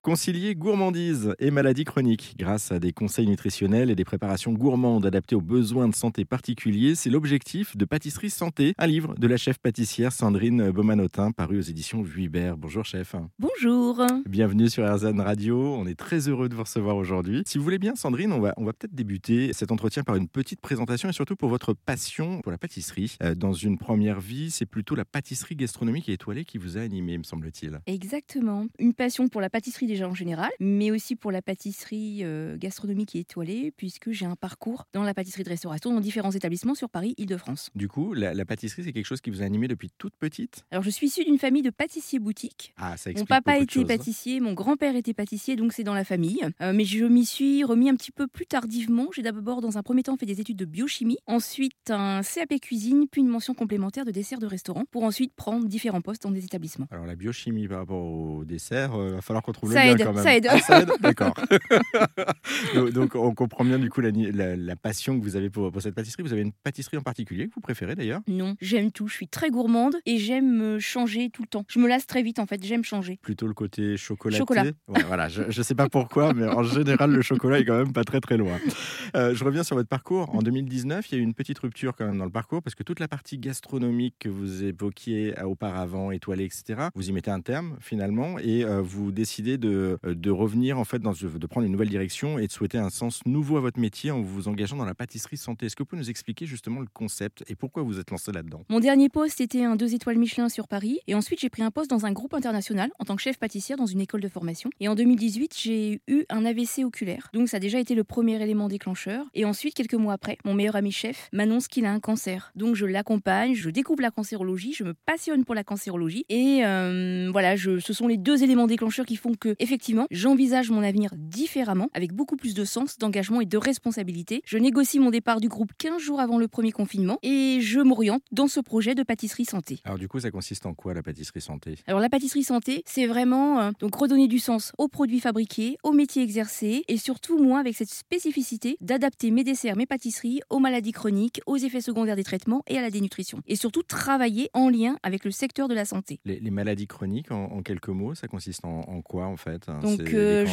Concilier gourmandise et maladies chroniques grâce à des conseils nutritionnels et des préparations gourmandes adaptées aux besoins de santé particuliers, c'est l'objectif de Pâtisserie Santé, un livre de la chef pâtissière Sandrine Baumanotin paru aux éditions Vuibert. Bonjour chef. Bonjour. Bienvenue sur RZN Radio, on est très heureux de vous recevoir aujourd'hui. Si vous voulez bien Sandrine, on va, on va peut-être débuter cet entretien par une petite présentation et surtout pour votre passion pour la pâtisserie. Euh, dans une première vie, c'est plutôt la pâtisserie gastronomique et étoilée qui vous a animé, me semble-t-il. Exactement. Une passion pour la pâtisserie déjà en général, mais aussi pour la pâtisserie euh, gastronomique et étoilée, puisque j'ai un parcours dans la pâtisserie de restauration dans différents établissements sur Paris, Île-de-France. Du coup, la, pâtisserie, c'est quelque chose qui vous a animé depuis toute petite? Alors, je suis issue d'une famille de pâtissiers boutiques. Ah, ça Mon papa était pâtissier, mon grand-père était pâtissier, donc c'est dans la famille. Euh, mais je m'y suis remis un petit peu plus tardivement. J'ai d'abord, dans un premier temps, fait des études de biochimie, ensuite un CAP cuisine, puis une mention complémentaire de dessert de restaurant, pour ensuite prendre différents postes dans des établissements. Alors, la biochimie par rapport au dessert, il euh, va falloir qu'on trouve ça aide. Ah, ça aide D'accord. donc, on comprend bien du coup la, passion que vous avez pour, cette pâtisserie. Vous avez une pâtisserie en particulier que vous préférez d'ailleurs? Non, j'aime tout. Je suis très gourmande et j'aime changer tout le temps. Je me lasse très vite en fait. J'aime changer. Plutôt le côté chocolaté. Chocolat. voilà. Je, ne sais pas pourquoi, mais en général le chocolat est quand même pas très très loin. Euh, je reviens sur votre parcours. En 2019, il y a eu une petite rupture quand même dans le parcours parce que toute la partie gastronomique que vous évoquiez auparavant, étoilée, etc. Vous y mettez un terme finalement et euh, vous décidez de, de revenir en fait de prendre une nouvelle direction et de souhaiter un sens nouveau à votre métier en vous engageant dans la pâtisserie santé. Est-ce que vous pouvez nous expliquer justement le concept et pourquoi vous êtes lancé là-dedans? Mon dernier poste était un deux étoiles Michelin sur Paris et ensuite j'ai pris un poste dans un groupe international en tant que chef pâtissière dans une école de formation. Et en 2018, j'ai eu un AVC oculaire. Donc ça a déjà été le premier élément déclencheur. Et ensuite, quelques mois après, mon meilleur ami chef m'annonce qu'il a un cancer. Donc je l'accompagne, je découvre la cancérologie, je me passionne pour la cancérologie et euh, voilà, je, ce sont les deux éléments déclencheurs qui font que effectivement, j'envisage mon avenir différemment, avec beaucoup plus de sens, d'engagement et de responsabilité. Je négocie mon départ du groupe 15 jours avant le premier confinement et je m'oriente dans ce projet de pâtisserie santé. Alors du coup, ça consiste en quoi la pâtisserie santé? Alors la pâtisserie santé, c'est vraiment euh, donc redonner du sens aux produits fabriqués, aux métiers exercés et surtout moi avec cette spécificité d'adapter mes desserts, mes pâtisseries aux maladies chroniques, aux effets secondaires des traitements et à la dénutrition. Et surtout travailler en lien avec le secteur de la santé. Les, maladies chroniques, en, quelques mots, ça consiste en, quoi en fait? Donc euh,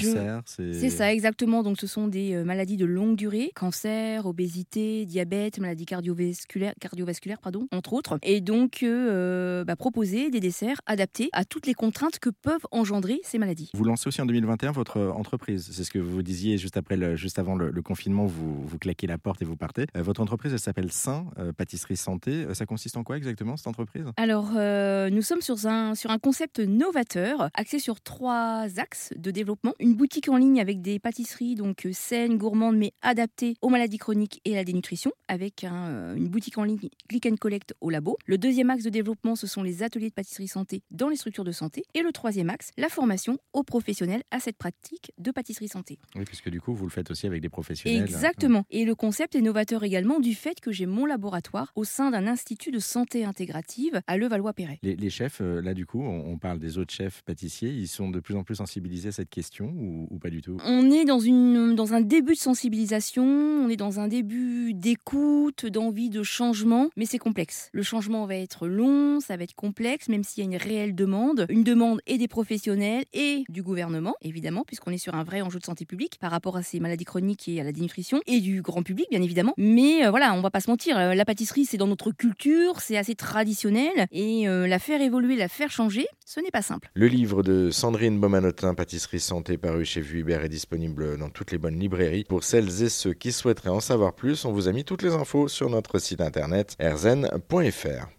c'est ça, exactement. Donc, ce sont des euh, maladies de longue durée, cancer, obésité, diabète, maladies cardiovasculaires, cardiovasculaires pardon, entre autres. Et donc, euh, bah, proposer des desserts adaptés à toutes les contraintes que peuvent engendrer ces maladies. Vous lancez aussi en 2021 votre entreprise. C'est ce que vous disiez juste, après le, juste avant le, confinement, vous, vous claquez la porte et vous partez. votre entreprise, elle s'appelle Saint Pâtisserie Santé. Ça consiste en quoi exactement, cette entreprise? Alors, nous sommes sur un, sur un concept novateur, axé sur trois axes de développement. Une boutique en ligne avec des pâtisseries donc euh, saines, gourmandes, mais adaptées aux maladies chroniques et à la dénutrition, avec euh, une boutique en ligne click and collect au labo. Le deuxième axe de développement, ce sont les ateliers de pâtisserie santé dans les structures de santé. Et le troisième axe, la formation aux professionnels à cette pratique de pâtisserie santé. Oui, puisque du coup, vous le faites aussi avec des professionnels. Exactement. Et le concept est novateur également du fait que j'ai mon laboratoire au sein d'un institut de santé intégrative à Levallois-Perret. Les, chefs, euh, là du coup, on, parle des autres chefs pâtissiers, ils sont de plus en plus sensibilisés à cette question ou, ou pas du tout? On est dans, une, dans un début de sensibilisation, on est dans un début d'écoute, d'envie de changement, mais c'est complexe. Le changement va être long, ça va être complexe, même s'il y a une réelle demande. Une demande et des professionnels et du gouvernement, évidemment, puisqu'on est sur un vrai enjeu de santé publique par rapport à ces maladies chroniques et à la dénutrition, et du grand public, bien évidemment. Mais euh, voilà, on va pas se mentir, euh, la pâtisserie, c'est dans notre culture, c'est assez traditionnel, et euh, la faire évoluer, la faire changer, ce n'est pas simple. Le livre de Sandrine Pâtisserie Santé, paru chez Vuibert, est disponible dans toutes les bonnes librairies. Pour celles et ceux qui souhaiteraient en savoir plus, on vous a mis toutes les infos sur notre site internet erzen.fr.